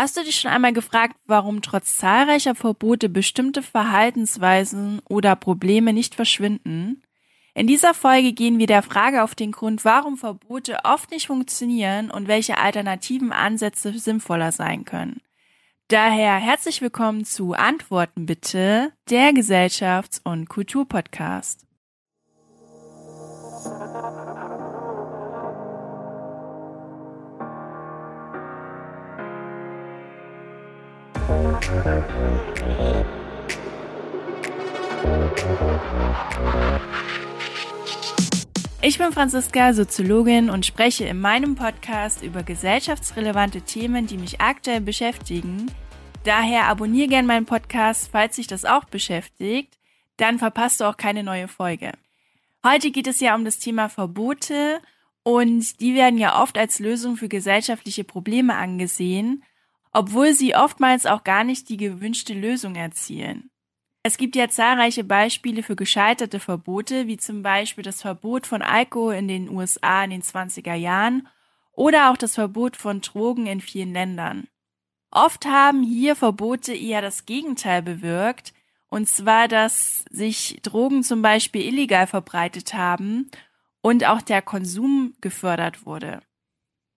Hast du dich schon einmal gefragt, warum trotz zahlreicher Verbote bestimmte Verhaltensweisen oder Probleme nicht verschwinden? In dieser Folge gehen wir der Frage auf den Grund, warum Verbote oft nicht funktionieren und welche alternativen Ansätze sinnvoller sein können. Daher herzlich willkommen zu Antworten bitte, der Gesellschafts- und Kulturpodcast. Ich bin Franziska, Soziologin und spreche in meinem Podcast über gesellschaftsrelevante Themen, die mich aktuell beschäftigen. Daher abonniere gern meinen Podcast, falls sich das auch beschäftigt, dann verpasst du auch keine neue Folge. Heute geht es ja um das Thema Verbote und die werden ja oft als Lösung für gesellschaftliche Probleme angesehen obwohl sie oftmals auch gar nicht die gewünschte Lösung erzielen. Es gibt ja zahlreiche Beispiele für gescheiterte Verbote, wie zum Beispiel das Verbot von Alkohol in den USA in den 20er Jahren oder auch das Verbot von Drogen in vielen Ländern. Oft haben hier Verbote eher das Gegenteil bewirkt, und zwar, dass sich Drogen zum Beispiel illegal verbreitet haben und auch der Konsum gefördert wurde.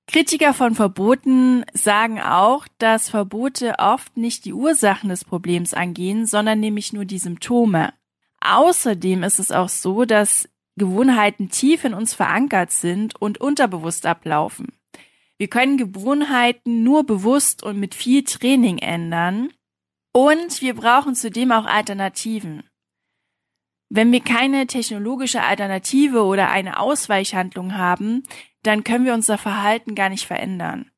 Kritiker von Verboten sagen auch, dass Verbote oft nicht die Ursachen des Problems angehen, sondern nämlich nur die Symptome. Außerdem ist es auch so, dass Gewohnheiten tief in uns verankert sind und unterbewusst ablaufen. Wir können Gewohnheiten nur bewusst und mit viel Training ändern und wir brauchen zudem auch Alternativen. Wenn wir keine technologische Alternative oder eine Ausweichhandlung haben, dann können wir unser Verhalten gar nicht verändern.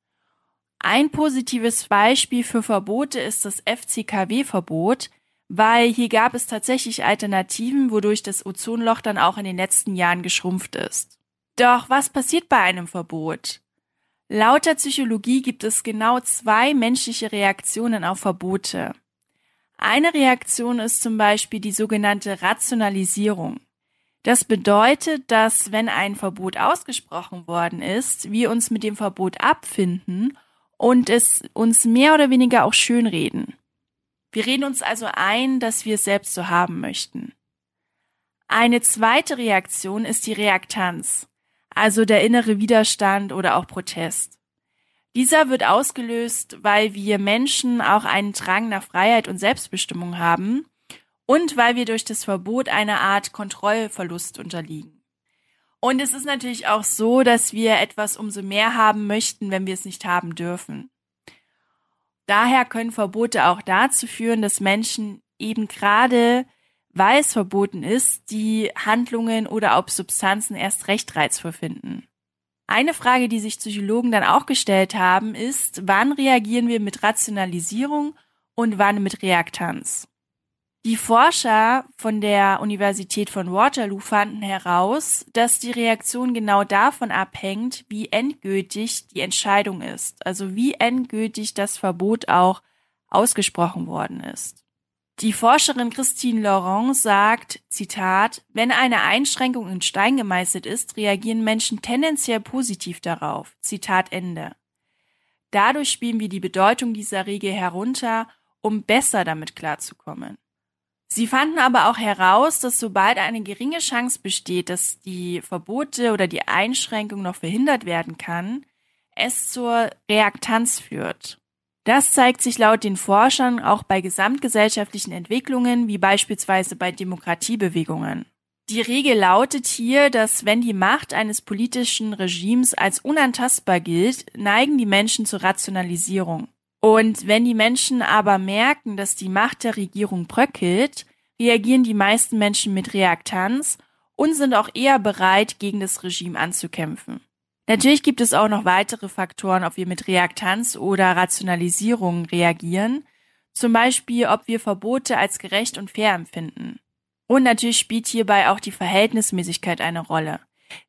Ein positives Beispiel für Verbote ist das FCKW-Verbot, weil hier gab es tatsächlich Alternativen, wodurch das Ozonloch dann auch in den letzten Jahren geschrumpft ist. Doch was passiert bei einem Verbot? Laut der Psychologie gibt es genau zwei menschliche Reaktionen auf Verbote. Eine Reaktion ist zum Beispiel die sogenannte Rationalisierung. Das bedeutet, dass wenn ein Verbot ausgesprochen worden ist, wir uns mit dem Verbot abfinden und es uns mehr oder weniger auch schönreden. Wir reden uns also ein, dass wir es selbst so haben möchten. Eine zweite Reaktion ist die Reaktanz, also der innere Widerstand oder auch Protest. Dieser wird ausgelöst, weil wir Menschen auch einen Drang nach Freiheit und Selbstbestimmung haben und weil wir durch das Verbot einer Art Kontrollverlust unterliegen. Und es ist natürlich auch so, dass wir etwas umso mehr haben möchten, wenn wir es nicht haben dürfen. Daher können Verbote auch dazu führen, dass Menschen eben gerade, weil es verboten ist, die Handlungen oder auch Substanzen erst recht reizvoll finden. Eine Frage, die sich Psychologen dann auch gestellt haben, ist, wann reagieren wir mit Rationalisierung und wann mit Reaktanz? Die Forscher von der Universität von Waterloo fanden heraus, dass die Reaktion genau davon abhängt, wie endgültig die Entscheidung ist, also wie endgültig das Verbot auch ausgesprochen worden ist. Die Forscherin Christine Laurent sagt, Zitat, wenn eine Einschränkung in Stein gemeißelt ist, reagieren Menschen tendenziell positiv darauf. Zitat Ende. Dadurch spielen wir die Bedeutung dieser Regel herunter, um besser damit klarzukommen. Sie fanden aber auch heraus, dass sobald eine geringe Chance besteht, dass die Verbote oder die Einschränkung noch verhindert werden kann, es zur Reaktanz führt. Das zeigt sich laut den Forschern auch bei gesamtgesellschaftlichen Entwicklungen, wie beispielsweise bei Demokratiebewegungen. Die Regel lautet hier, dass wenn die Macht eines politischen Regimes als unantastbar gilt, neigen die Menschen zur Rationalisierung. Und wenn die Menschen aber merken, dass die Macht der Regierung bröckelt, reagieren die meisten Menschen mit Reaktanz und sind auch eher bereit, gegen das Regime anzukämpfen. Natürlich gibt es auch noch weitere Faktoren, ob wir mit Reaktanz oder Rationalisierung reagieren, zum Beispiel ob wir Verbote als gerecht und fair empfinden. Und natürlich spielt hierbei auch die Verhältnismäßigkeit eine Rolle.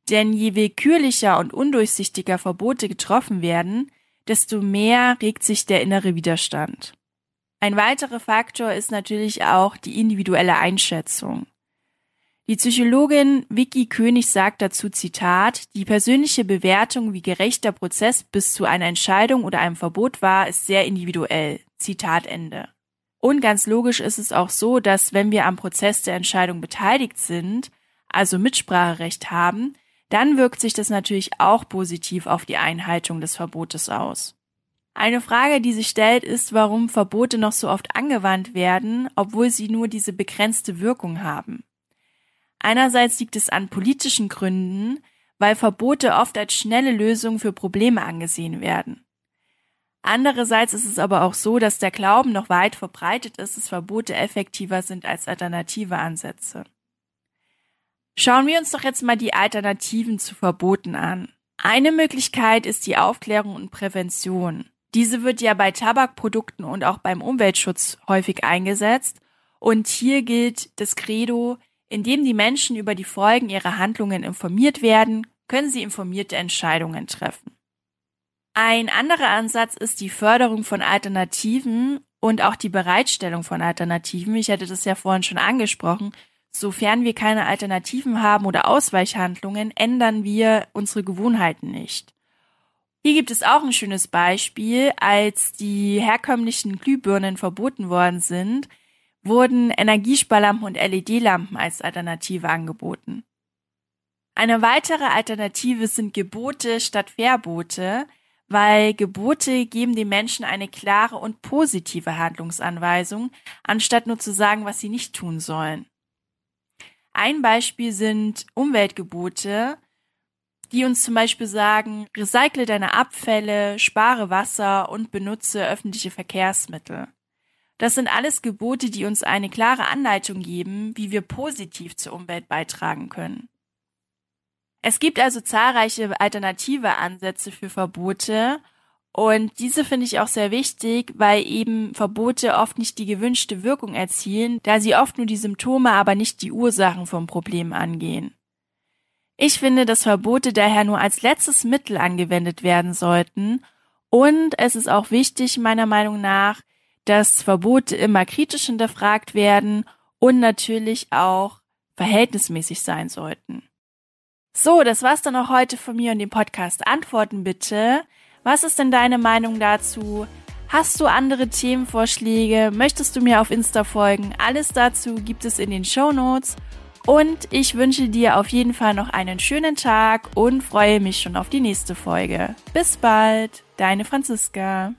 Denn je willkürlicher und undurchsichtiger Verbote getroffen werden, desto mehr regt sich der innere Widerstand. Ein weiterer Faktor ist natürlich auch die individuelle Einschätzung. Die Psychologin Vicky König sagt dazu Zitat, die persönliche Bewertung, wie gerecht der Prozess bis zu einer Entscheidung oder einem Verbot war, ist sehr individuell. Zitat Ende. Und ganz logisch ist es auch so, dass wenn wir am Prozess der Entscheidung beteiligt sind, also Mitspracherecht haben, dann wirkt sich das natürlich auch positiv auf die Einhaltung des Verbotes aus. Eine Frage, die sich stellt, ist, warum Verbote noch so oft angewandt werden, obwohl sie nur diese begrenzte Wirkung haben. Einerseits liegt es an politischen Gründen, weil Verbote oft als schnelle Lösung für Probleme angesehen werden. Andererseits ist es aber auch so, dass der Glauben noch weit verbreitet ist, dass Verbote effektiver sind als alternative Ansätze. Schauen wir uns doch jetzt mal die Alternativen zu Verboten an. Eine Möglichkeit ist die Aufklärung und Prävention. Diese wird ja bei Tabakprodukten und auch beim Umweltschutz häufig eingesetzt. Und hier gilt das Credo, indem die Menschen über die Folgen ihrer Handlungen informiert werden, können sie informierte Entscheidungen treffen. Ein anderer Ansatz ist die Förderung von Alternativen und auch die Bereitstellung von Alternativen. Ich hatte das ja vorhin schon angesprochen. Sofern wir keine Alternativen haben oder Ausweichhandlungen, ändern wir unsere Gewohnheiten nicht. Hier gibt es auch ein schönes Beispiel. Als die herkömmlichen Glühbirnen verboten worden sind, wurden Energiesparlampen und LED-Lampen als Alternative angeboten. Eine weitere Alternative sind Gebote statt Verbote, weil Gebote geben den Menschen eine klare und positive Handlungsanweisung, anstatt nur zu sagen, was sie nicht tun sollen. Ein Beispiel sind Umweltgebote, die uns zum Beispiel sagen, recycle deine Abfälle, spare Wasser und benutze öffentliche Verkehrsmittel. Das sind alles Gebote, die uns eine klare Anleitung geben, wie wir positiv zur Umwelt beitragen können. Es gibt also zahlreiche alternative Ansätze für Verbote und diese finde ich auch sehr wichtig, weil eben Verbote oft nicht die gewünschte Wirkung erzielen, da sie oft nur die Symptome, aber nicht die Ursachen vom Problem angehen. Ich finde, dass Verbote daher nur als letztes Mittel angewendet werden sollten und es ist auch wichtig, meiner Meinung nach, dass Verbote immer kritisch hinterfragt werden und natürlich auch verhältnismäßig sein sollten. So, das war's dann auch heute von mir und dem Podcast. Antworten bitte. Was ist denn deine Meinung dazu? Hast du andere Themenvorschläge? Möchtest du mir auf Insta folgen? Alles dazu gibt es in den Show Notes. Und ich wünsche dir auf jeden Fall noch einen schönen Tag und freue mich schon auf die nächste Folge. Bis bald, deine Franziska.